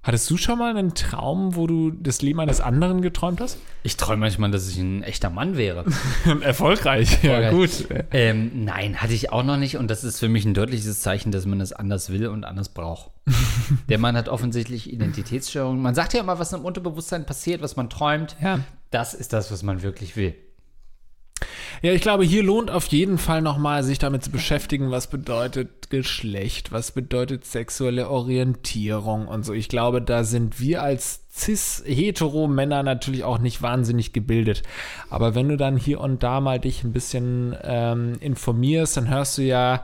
[SPEAKER 2] Hattest du schon mal einen Traum, wo du das Leben eines anderen geträumt hast?
[SPEAKER 1] Ich träume manchmal, dass ich ein echter Mann wäre.
[SPEAKER 2] Erfolgreich, ja gut.
[SPEAKER 1] Ähm, nein, hatte ich auch noch nicht und das ist für mich ein deutliches Zeichen, dass man es anders will und anders braucht. Der Mann hat offensichtlich Identitätsstörungen. Man sagt ja immer, was im Unterbewusstsein passiert, was man träumt. Ja. Das ist das, was man wirklich will.
[SPEAKER 2] Ja, ich glaube, hier lohnt auf jeden Fall nochmal, sich damit zu beschäftigen, was bedeutet Geschlecht, was bedeutet sexuelle Orientierung und so. Ich glaube, da sind wir als cis-hetero-Männer natürlich auch nicht wahnsinnig gebildet. Aber wenn du dann hier und da mal dich ein bisschen ähm, informierst, dann hörst du ja,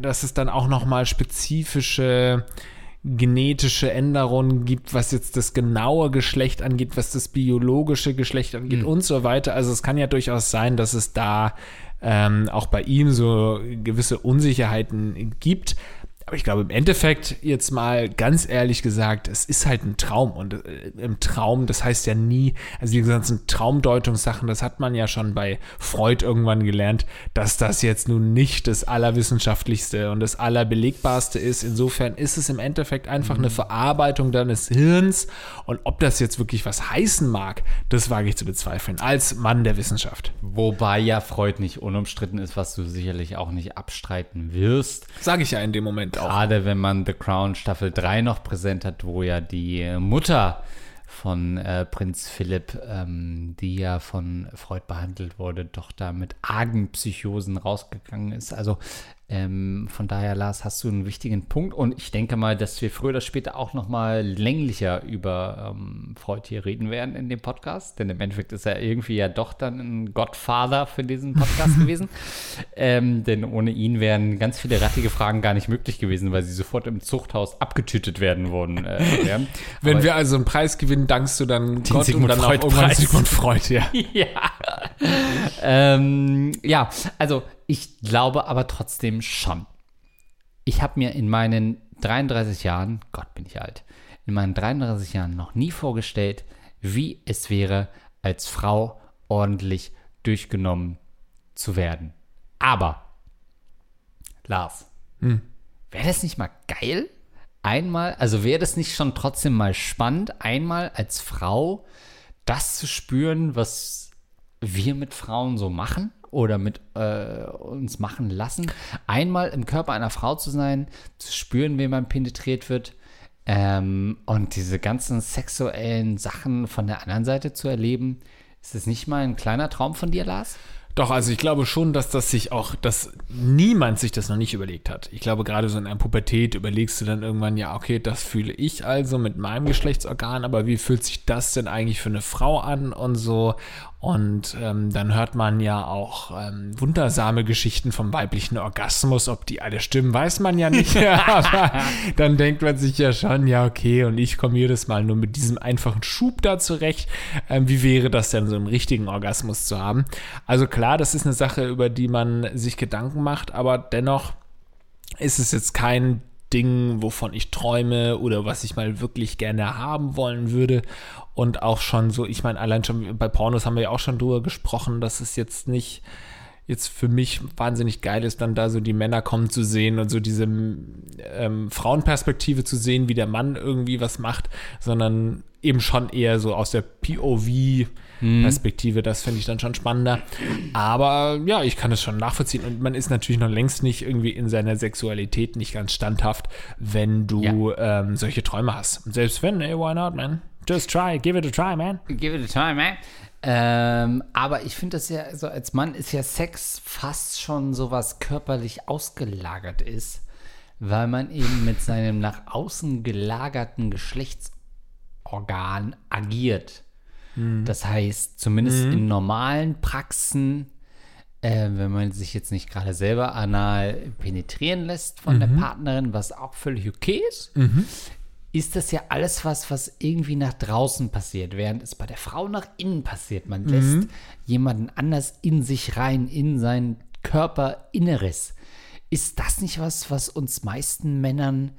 [SPEAKER 2] dass es dann auch nochmal spezifische genetische Änderungen gibt, was jetzt das genaue Geschlecht angeht, was das biologische Geschlecht angeht mhm. und so weiter. Also es kann ja durchaus sein, dass es da ähm, auch bei ihm so gewisse Unsicherheiten gibt. Aber ich glaube, im Endeffekt, jetzt mal ganz ehrlich gesagt, es ist halt ein Traum. Und äh, im Traum, das heißt ja nie, also die ganzen Traumdeutungssachen, das hat man ja schon bei Freud irgendwann gelernt, dass das jetzt nun nicht das Allerwissenschaftlichste und das Allerbelegbarste ist. Insofern ist es im Endeffekt einfach mhm. eine Verarbeitung deines Hirns. Und ob das jetzt wirklich was heißen mag, das wage ich zu bezweifeln, als Mann der Wissenschaft.
[SPEAKER 1] Wobei ja Freud nicht unumstritten ist, was du sicherlich auch nicht abstreiten wirst.
[SPEAKER 2] Sage ich ja in dem Moment
[SPEAKER 1] Gerade wenn man The Crown Staffel 3 noch präsent hat, wo ja die Mutter von äh, Prinz Philipp, ähm, die ja von Freud behandelt wurde, doch da mit argen Psychosen rausgegangen ist. Also ähm, von daher, Lars, hast du einen wichtigen Punkt und ich denke mal, dass wir früher oder später auch noch mal länglicher über ähm, Freud hier reden werden in dem Podcast, denn im Endeffekt ist er irgendwie ja doch dann ein Godfather für diesen Podcast gewesen, ähm, denn ohne ihn wären ganz viele rattige Fragen gar nicht möglich gewesen, weil sie sofort im Zuchthaus abgetütet werden würden. Äh,
[SPEAKER 2] Wenn wir also einen Preis gewinnen, dankst du dann Gott Sigmund und dann Freud auch irgendwann Sigmund Freud, ja.
[SPEAKER 1] ja. Ähm, ja, also ich glaube aber trotzdem schon. Ich habe mir in meinen 33 Jahren, Gott bin ich alt, in meinen 33 Jahren noch nie vorgestellt, wie es wäre, als Frau ordentlich durchgenommen zu werden. Aber, Lars, hm. wäre das nicht mal geil? Einmal, also wäre das nicht schon trotzdem mal spannend, einmal als Frau das zu spüren, was wir mit Frauen so machen? Oder mit äh, uns machen lassen, einmal im Körper einer Frau zu sein, zu spüren, wie man penetriert wird ähm, und diese ganzen sexuellen Sachen von der anderen Seite zu erleben. Ist das nicht mal ein kleiner Traum von dir, Lars?
[SPEAKER 2] Doch, also ich glaube schon, dass das sich auch, dass niemand sich das noch nicht überlegt hat. Ich glaube, gerade so in einer Pubertät überlegst du dann irgendwann, ja, okay, das fühle ich also mit meinem Geschlechtsorgan, aber wie fühlt sich das denn eigentlich für eine Frau an und so? Und ähm, dann hört man ja auch ähm, wundersame Geschichten vom weiblichen Orgasmus. Ob die alle stimmen, weiß man ja nicht. Aber dann denkt man sich ja schon, ja, okay, und ich komme jedes Mal nur mit diesem einfachen Schub da zurecht. Ähm, wie wäre das denn, so einen richtigen Orgasmus zu haben? Also klar, das ist eine Sache, über die man sich Gedanken macht, aber dennoch ist es jetzt kein Ding, wovon ich träume oder was ich mal wirklich gerne haben wollen würde. Und auch schon so, ich meine, allein schon bei Pornos haben wir ja auch schon drüber gesprochen, dass es jetzt nicht jetzt für mich wahnsinnig geil ist, dann da so die Männer kommen zu sehen und so diese ähm, Frauenperspektive zu sehen, wie der Mann irgendwie was macht, sondern eben schon eher so aus der POV-Perspektive. Das finde ich dann schon spannender. Aber ja, ich kann es schon nachvollziehen. Und man ist natürlich noch längst nicht irgendwie in seiner Sexualität nicht ganz standhaft, wenn du ja. ähm, solche Träume hast. Selbst wenn, ey, why not, man? Just try, give it a try, man.
[SPEAKER 1] Give it a try, man. Ähm, aber ich finde das ja, so als Mann ist ja Sex fast schon so was körperlich ausgelagert ist, weil man eben mit seinem nach außen gelagerten Geschlechtsorgan agiert. Mhm. Das heißt, zumindest mhm. in normalen Praxen, äh, wenn man sich jetzt nicht gerade selber anal penetrieren lässt von mhm. der Partnerin, was auch völlig okay ist, mhm ist das ja alles was, was irgendwie nach draußen passiert, während es bei der Frau nach innen passiert. Man lässt mhm. jemanden anders in sich rein, in sein Körperinneres. Ist das nicht was, was uns meisten Männern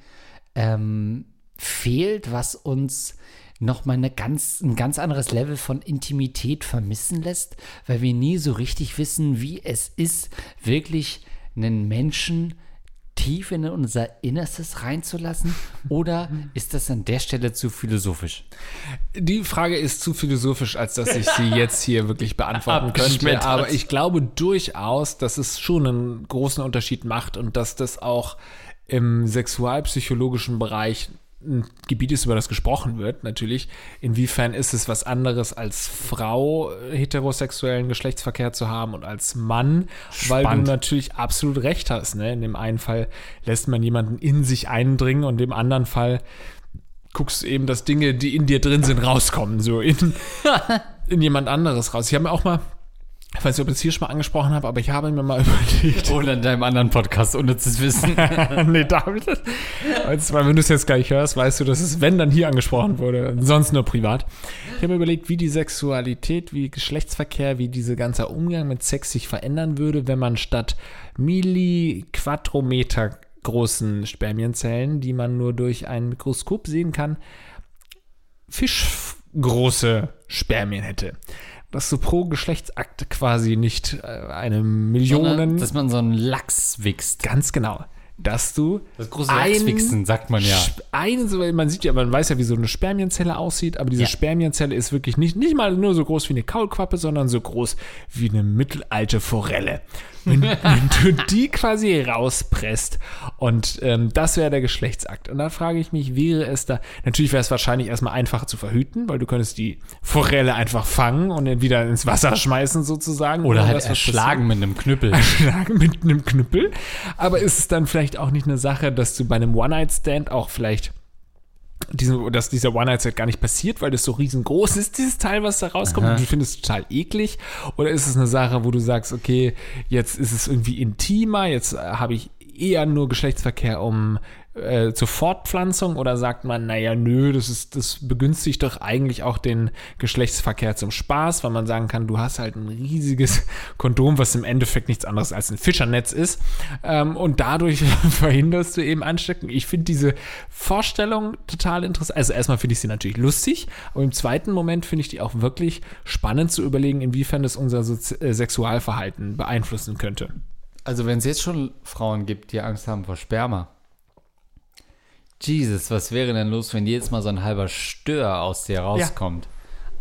[SPEAKER 1] ähm, fehlt, was uns nochmal eine ganz, ein ganz anderes Level von Intimität vermissen lässt, weil wir nie so richtig wissen, wie es ist, wirklich einen Menschen tief in unser Innerstes reinzulassen? Oder ist das an der Stelle zu philosophisch?
[SPEAKER 2] Die Frage ist zu philosophisch, als dass ich sie jetzt hier wirklich beantworten könnte. Aber ich glaube durchaus, dass es schon einen großen Unterschied macht und dass das auch im sexualpsychologischen Bereich ein Gebiet ist, über das gesprochen wird, natürlich. Inwiefern ist es was anderes als Frau heterosexuellen Geschlechtsverkehr zu haben und als Mann, Spannend. weil du natürlich absolut recht hast. Ne? In dem einen Fall lässt man jemanden in sich eindringen und im anderen Fall guckst du eben, dass Dinge, die in dir drin sind, rauskommen, so in, in jemand anderes raus. Ich habe mir auch mal ich weiß nicht, ob ich das hier schon mal angesprochen habe, aber ich habe mir mal überlegt.
[SPEAKER 1] Oder in deinem anderen Podcast, ohne zu wissen. nee,
[SPEAKER 2] David. Also, wenn du es jetzt gleich hörst, weißt du, dass es, wenn, dann hier angesprochen wurde, sonst nur privat. Ich habe mir überlegt, wie die Sexualität, wie Geschlechtsverkehr, wie dieser ganze Umgang mit Sex sich verändern würde, wenn man statt Milliquadrometer großen Spermienzellen, die man nur durch ein Mikroskop sehen kann, fischgroße Spermien hätte dass du pro Geschlechtsakt quasi nicht äh, eine Million. Sondern,
[SPEAKER 1] dass man so einen Lachs wächst.
[SPEAKER 2] Ganz genau. Dass du.
[SPEAKER 1] Das große Lachswichsen, sagt man ja.
[SPEAKER 2] Ein, man sieht ja, man weiß ja, wie so eine Spermienzelle aussieht, aber diese ja. Spermienzelle ist wirklich nicht, nicht mal nur so groß wie eine Kaulquappe, sondern so groß wie eine mittelalte Forelle wenn, wenn du die quasi rauspresst und ähm, das wäre der Geschlechtsakt. Und da frage ich mich, wäre es da, natürlich wäre es wahrscheinlich erstmal einfacher zu verhüten, weil du könntest die Forelle einfach fangen und dann wieder ins Wasser schmeißen sozusagen.
[SPEAKER 1] Oder halt erschlagen mit einem Knüppel.
[SPEAKER 2] Erschlagen mit einem Knüppel. Aber ist es dann vielleicht auch nicht eine Sache, dass du bei einem One-Night-Stand auch vielleicht diesen, dass dieser One-Night-Set gar nicht passiert, weil das so riesengroß ist, dieses Teil, was da rauskommt, Aha. und du findest es total eklig? Oder ist es eine Sache, wo du sagst, okay, jetzt ist es irgendwie intimer, jetzt habe ich eher nur Geschlechtsverkehr, um äh, zur Fortpflanzung oder sagt man, naja, nö, das ist, das begünstigt doch eigentlich auch den Geschlechtsverkehr zum Spaß, weil man sagen kann, du hast halt ein riesiges Kondom, was im Endeffekt nichts anderes als ein Fischernetz ist. Ähm, und dadurch verhinderst du eben Anstecken. Ich finde diese Vorstellung total interessant. Also erstmal finde ich sie natürlich lustig, aber im zweiten Moment finde ich die auch wirklich spannend zu überlegen, inwiefern das unser so äh, Sexualverhalten beeinflussen könnte.
[SPEAKER 1] Also wenn es jetzt schon Frauen gibt, die Angst haben vor Sperma, Jesus, was wäre denn los, wenn jetzt mal so ein halber Stör aus dir rauskommt? Ja.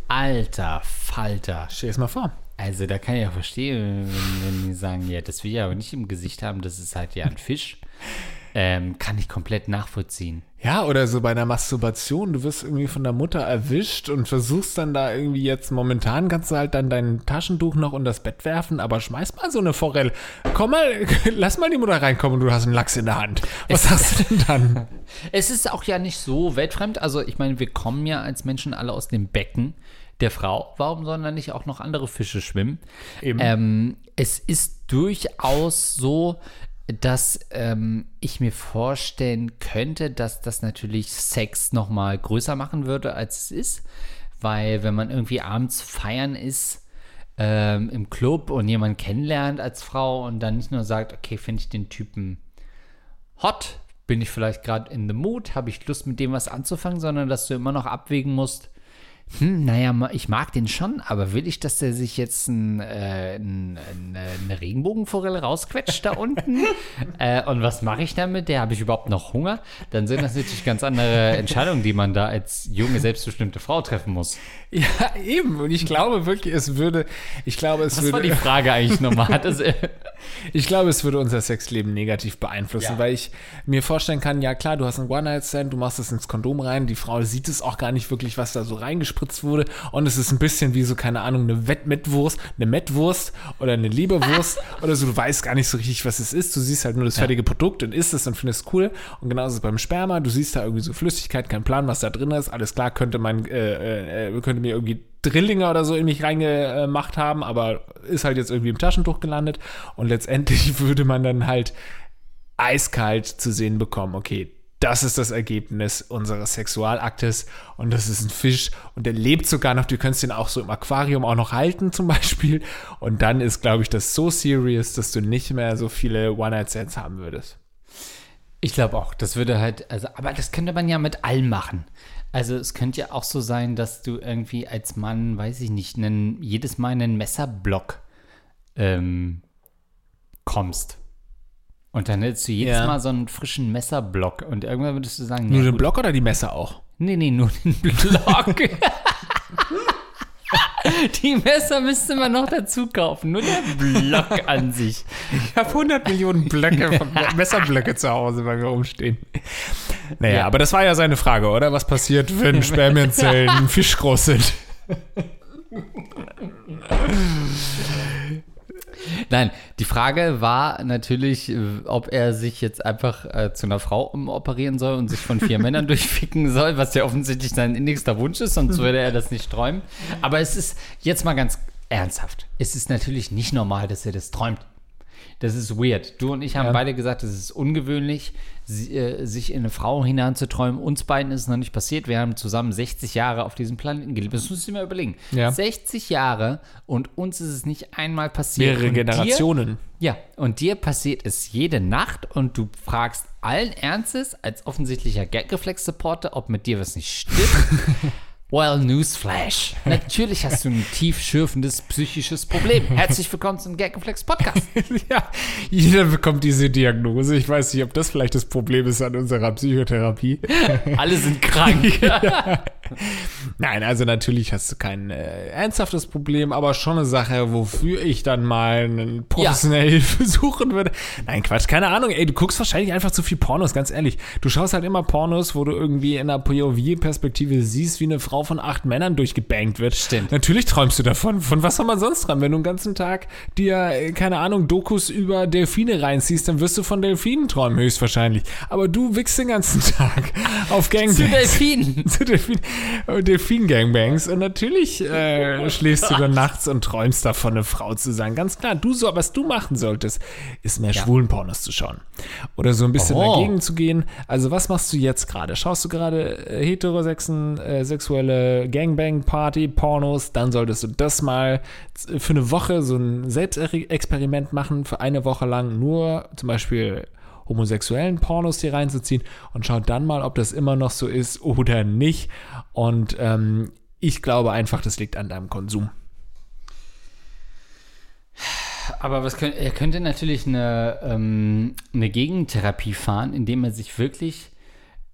[SPEAKER 1] Alter Falter.
[SPEAKER 2] Stell es mal vor.
[SPEAKER 1] Also da kann ich ja verstehen, wenn, wenn die sagen, ja, das will ich aber nicht im Gesicht haben, das ist halt ja ein Fisch. ähm, kann ich komplett nachvollziehen.
[SPEAKER 2] Ja, oder so bei einer Masturbation, du wirst irgendwie von der Mutter erwischt und versuchst dann da irgendwie jetzt, momentan kannst du halt dann dein Taschentuch noch unter das Bett werfen, aber schmeiß mal so eine Forelle. Komm mal, lass mal die Mutter reinkommen und du hast einen Lachs in der Hand. Was sagst du denn dann?
[SPEAKER 1] Es ist auch ja nicht so weltfremd. Also ich meine, wir kommen ja als Menschen alle aus dem Becken der Frau. Warum sollen da nicht auch noch andere Fische schwimmen?
[SPEAKER 2] Eben.
[SPEAKER 1] Ähm, es ist durchaus so, dass ähm, ich mir vorstellen könnte, dass das natürlich Sex noch mal größer machen würde, als es ist. Weil wenn man irgendwie abends feiern ist ähm, im Club und jemanden kennenlernt als Frau und dann nicht nur sagt, okay, finde ich den Typen hot, bin ich vielleicht gerade in the mood, habe ich Lust mit dem was anzufangen, sondern dass du immer noch abwägen musst, hm, naja, ich mag den schon, aber will ich, dass der sich jetzt ein, äh, ein, ein, eine Regenbogenforelle rausquetscht da unten? äh, und was mache ich damit? Der habe ich überhaupt noch Hunger? Dann sind das natürlich ganz andere Entscheidungen, die man da als junge, selbstbestimmte Frau treffen muss.
[SPEAKER 2] Ja, eben. Und ich glaube wirklich, es würde, ich glaube, es
[SPEAKER 1] Was war die
[SPEAKER 2] würde,
[SPEAKER 1] Frage eigentlich nochmal? Das,
[SPEAKER 2] ich glaube, es würde unser Sexleben negativ beeinflussen,
[SPEAKER 1] Ja.
[SPEAKER 2] weil ich mir vorstellen kann, ja klar, du hast einen One-Night-Stand, du machst es ins Kondom rein, die Frau sieht es auch gar nicht wirklich, was da so reingespritzt wurde. Und es ist ein bisschen wie so, keine Ahnung, eine Wettmettwurst, eine Mettwurst oder eine Leberwurst oder so, du weißt gar nicht so richtig, was es ist, du siehst halt nur das fertige Produkt und isst es und findest es cool. Und genauso ist es beim Sperma, du siehst da irgendwie so Flüssigkeit, kein Plan, was da drin ist, alles klar, könnte man, äh, äh, könnte mir irgendwie Drillinge oder so in mich reingemacht haben, aber ist halt jetzt irgendwie im Taschentuch gelandet. Und letztendlich würde man dann halt eiskalt zu sehen bekommen, okay, das ist das Ergebnis unseres Sexualaktes und das ist ein Fisch und der lebt sogar noch, du könntest den auch so im Aquarium auch noch halten zum Beispiel und dann ist, glaube ich, das so serious, dass du nicht mehr so viele One-Night-Stands haben würdest.
[SPEAKER 1] Ich glaube auch, das würde halt, also, aber das könnte man ja mit allem machen. Also es könnte ja auch so sein, dass du irgendwie als Mann, weiß ich nicht, einen, jedes Mal einen Messerblock ähm, kommst. Und dann hättest du jedes
[SPEAKER 2] Ja.
[SPEAKER 1] Mal so einen frischen Messerblock und irgendwann würdest du sagen,
[SPEAKER 2] Nur
[SPEAKER 1] ja,
[SPEAKER 2] den
[SPEAKER 1] gut.
[SPEAKER 2] Block oder die Messer auch?
[SPEAKER 1] Nee, nee, nur den Block. Die Messer müsste man noch dazu kaufen, nur der Block an sich.
[SPEAKER 2] Ich habe 100 Millionen Blöcke, von Messerblöcke zu Hause bei mir rumstehen. Naja,
[SPEAKER 1] Ja.
[SPEAKER 2] aber das war ja seine Frage, oder? Was passiert, wenn Spermienzellen fischgroß sind?
[SPEAKER 1] Nein, die Frage war natürlich, äh, ob er sich jetzt einfach äh, zu einer Frau umoperieren soll und sich von vier Männern durchficken soll, was ja offensichtlich sein innigster Wunsch ist, sonst würde er das nicht träumen. Aber es ist jetzt mal ganz ernsthaft. Es ist natürlich nicht normal, dass er das träumt. Das ist weird. Du und ich haben
[SPEAKER 2] Ja.
[SPEAKER 1] beide gesagt, es ist ungewöhnlich, sie, äh, sich in eine Frau hineinzuträumen. Uns beiden ist es noch nicht passiert. Wir haben zusammen 60 Jahre auf diesem Planeten gelebt. Das musst du dir mal überlegen.
[SPEAKER 2] Ja.
[SPEAKER 1] 60 Jahre und uns ist es nicht einmal passiert.
[SPEAKER 2] Mehrere
[SPEAKER 1] Und dir-
[SPEAKER 2] Generationen.
[SPEAKER 1] ja, und dir passiert es jede Nacht und du fragst allen Ernstes als offensichtlicher Gagreflex-Supporter, ob mit dir was nicht stimmt. well, Newsflash. Natürlich hast du ein tiefschürfendes psychisches Problem. Herzlich willkommen zum Gagreflex-Podcast.
[SPEAKER 2] ja, jeder bekommt diese Diagnose. Ich weiß nicht, ob das vielleicht das Problem ist an unserer Psychotherapie.
[SPEAKER 1] Alle sind krank.
[SPEAKER 2] Nein, also natürlich hast du kein äh, ernsthaftes Problem, aber schon eine Sache, wofür ich dann mal einen professionell Hilfe suchen würde. Nein, Quatsch, keine Ahnung. Ey, du guckst wahrscheinlich einfach zu viel Pornos, ganz ehrlich. Du schaust halt immer Pornos, wo du irgendwie in einer POV-Perspektive siehst, wie eine Frau von acht Männern durchgebankt wird.
[SPEAKER 1] Stimmt.
[SPEAKER 2] Natürlich träumst du davon. Von was soll man sonst träumen? Wenn du den ganzen Tag dir, äh, keine Ahnung, Dokus über Delfine reinziehst, dann wirst du von Delfinen träumen, höchstwahrscheinlich. Aber du wickst den ganzen Tag auf Gangbangs.
[SPEAKER 1] Zu Delfinen.
[SPEAKER 2] zu Delfin, äh, Delfin-Gangbangs. Und natürlich äh, schläfst du dann nachts und träumst davon, eine Frau zu sein. Ganz klar, du so, was du machen solltest, ist mehr schwulen Pornos zu schauen. Oder so ein bisschen
[SPEAKER 1] Oh.
[SPEAKER 2] dagegen zu gehen. Also, was machst du jetzt gerade? Schaust du gerade äh, heterosexen, äh, sexuelle Gangbang-Party-Pornos? Dann solltest du das mal für eine Woche so ein Selbstexperiment machen, für eine Woche lang nur zum Beispiel homosexuellen Pornos hier reinzuziehen und schaut dann mal, ob das immer noch so ist oder nicht. Und ähm, ich glaube einfach, das liegt an deinem Konsum.
[SPEAKER 1] Aber was könnt, er könnte natürlich eine, ähm, eine Gegentherapie fahren, indem er sich wirklich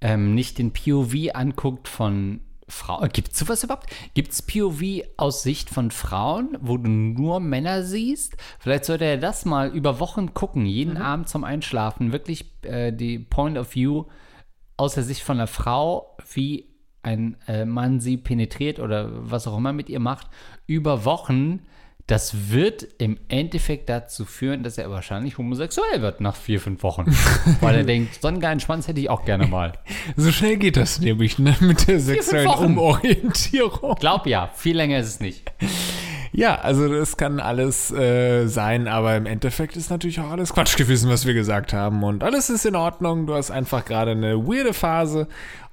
[SPEAKER 1] ähm, nicht den POV anguckt von Frauen. Gibt es sowas überhaupt? Gibt es POV aus Sicht von Frauen, wo du nur Männer siehst? Vielleicht sollte er das mal über Wochen gucken, jeden Abend zum Einschlafen, wirklich äh, die Point of View aus der Sicht von einer Frau, wie ein äh, Mann sie penetriert oder was auch immer mit ihr macht, über Wochen, das wird im Endeffekt dazu führen, dass er wahrscheinlich homosexuell wird nach vier, fünf Wochen. Weil er denkt, so einen geilen Schwanz hätte ich auch gerne mal.
[SPEAKER 2] So schnell geht das nämlich ne? mit der sexuellen. Umorientierung.
[SPEAKER 1] Glaub ja, viel länger ist es nicht.
[SPEAKER 2] Ja, also das kann alles äh, sein, aber im Endeffekt ist natürlich auch alles Quatsch gewesen, was wir gesagt haben. Und alles ist in Ordnung. Du hast einfach gerade eine weirde Phase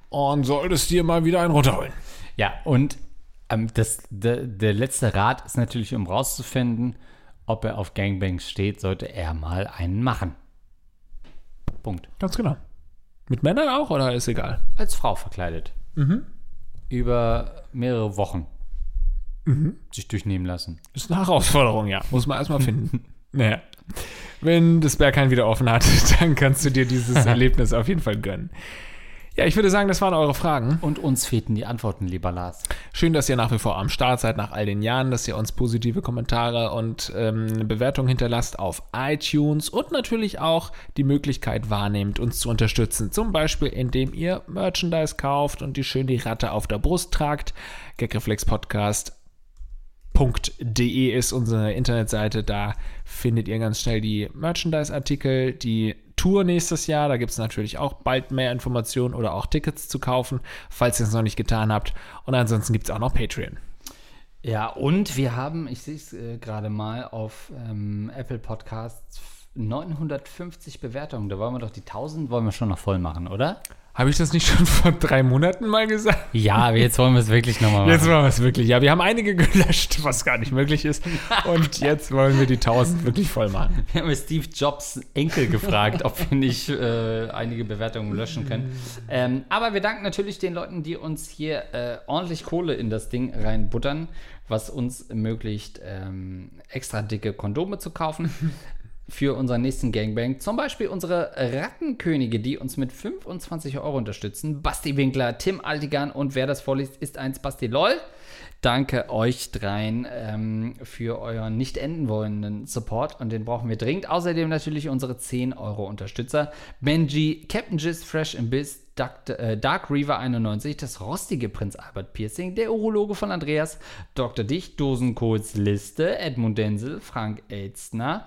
[SPEAKER 2] und solltest dir mal wieder einen runterholen.
[SPEAKER 1] Ja, und das, der, der letzte Rat ist natürlich, um rauszufinden, ob er auf Gangbangs steht, sollte er mal einen machen. Punkt.
[SPEAKER 2] Ganz genau. Mit Männern auch oder ist egal?
[SPEAKER 1] Als Frau verkleidet. Über mehrere Wochen. Sich durchnehmen lassen.
[SPEAKER 2] Ist eine Herausforderung, ja. Muss man erstmal finden. naja. Wenn das Berghain wieder offen hat, dann kannst du dir dieses Erlebnis auf jeden Fall gönnen. Ja, ich würde sagen, das waren eure Fragen.
[SPEAKER 1] Und uns fehlten die Antworten, lieber Lars.
[SPEAKER 2] Schön, dass ihr nach wie vor am Start seid nach all den Jahren, dass ihr uns positive Kommentare und ähm, Bewertungen hinterlasst auf iTunes und natürlich auch die Möglichkeit wahrnehmt, uns zu unterstützen. Zum Beispiel, indem ihr Merchandise kauft und die schön die Ratte auf der Brust tragt. Gagreflex Podcast De ist unsere Internetseite. Da findet ihr ganz schnell die Merchandise-Artikel, die Tour nächstes Jahr. Da gibt es natürlich auch bald mehr Informationen oder auch Tickets zu kaufen, falls ihr es noch nicht getan habt. Und ansonsten gibt es auch noch Patreon.
[SPEAKER 1] Ja, und wir haben, ich sehe es äh, gerade mal auf ähm, Apple Podcasts, 950 Bewertungen. Da wollen wir doch die 1000 wollen wir schon noch voll machen, oder?
[SPEAKER 2] Habe ich das nicht schon vor drei Monaten mal gesagt?
[SPEAKER 1] Ja, aber jetzt wollen wir es wirklich nochmal machen.
[SPEAKER 2] Jetzt machen wir es wirklich. Ja, wir haben einige gelöscht, was gar nicht möglich ist. Und jetzt wollen wir die 1000 wirklich voll machen.
[SPEAKER 1] Wir haben Steve Jobs Enkel gefragt, ob wir nicht äh, einige Bewertungen löschen können. Ähm, aber wir danken natürlich den Leuten, die uns hier äh, ordentlich Kohle in das Ding reinbuttern, was uns ermöglicht, ähm, extra dicke Kondome zu kaufen. Für unseren nächsten Gangbang. Zum Beispiel unsere Rattenkönige, die uns mit 25 Euro unterstützen. Basti Winkler, Tim Altigan und wer das vorliest, ist eins Basti LOL. Danke euch dreien ähm, für euren nicht enden wollenden Support und den brauchen wir dringend. Außerdem natürlich unsere 10 Euro Unterstützer. Benji, Captain Jizz, Fresh im Biss, Dark, äh, Dark Reaver 91, das rostige Prinz Albert Piercing, der Urologe von Andreas, Dr. Dicht, Dosenkohls Liste, Edmund Denzel, Frank Elstner.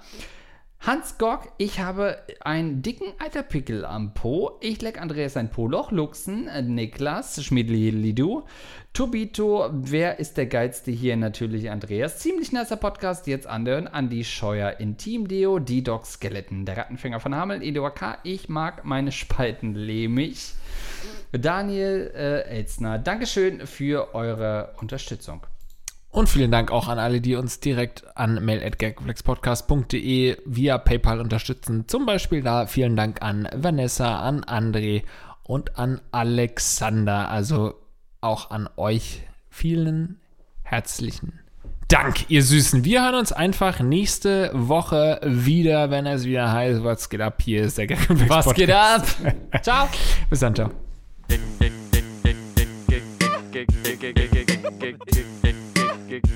[SPEAKER 1] Hans Gock, ich habe einen dicken Eiterpickel am Po. Ich leck Andreas ein Poloch. Luxen, äh, Niklas, Schmidli-Lidu. Tobito, wer ist der Geilste hier? Natürlich Andreas. Ziemlich nicer Podcast, jetzt anhören. Andi Scheuer, Intim-Deo, D-Dog Skeleton, der Rattenfänger von Hameln, Eduard K. Ich mag meine Spalten lehmig. Daniel äh, Elzner, Dankeschön für eure Unterstützung.
[SPEAKER 2] Und vielen Dank auch an alle, die uns direkt an mail.gagreflexpodcast.de via PayPal unterstützen. Zum Beispiel da vielen Dank an Vanessa, an André und an Alexander. Also auch an euch vielen herzlichen Dank, ihr Süßen. Wir hören uns einfach nächste Woche wieder, wenn es wieder heißt, was geht ab? Hier ist der Gagreflex
[SPEAKER 1] Was geht ab? Ciao.
[SPEAKER 2] Bis dann, ciao.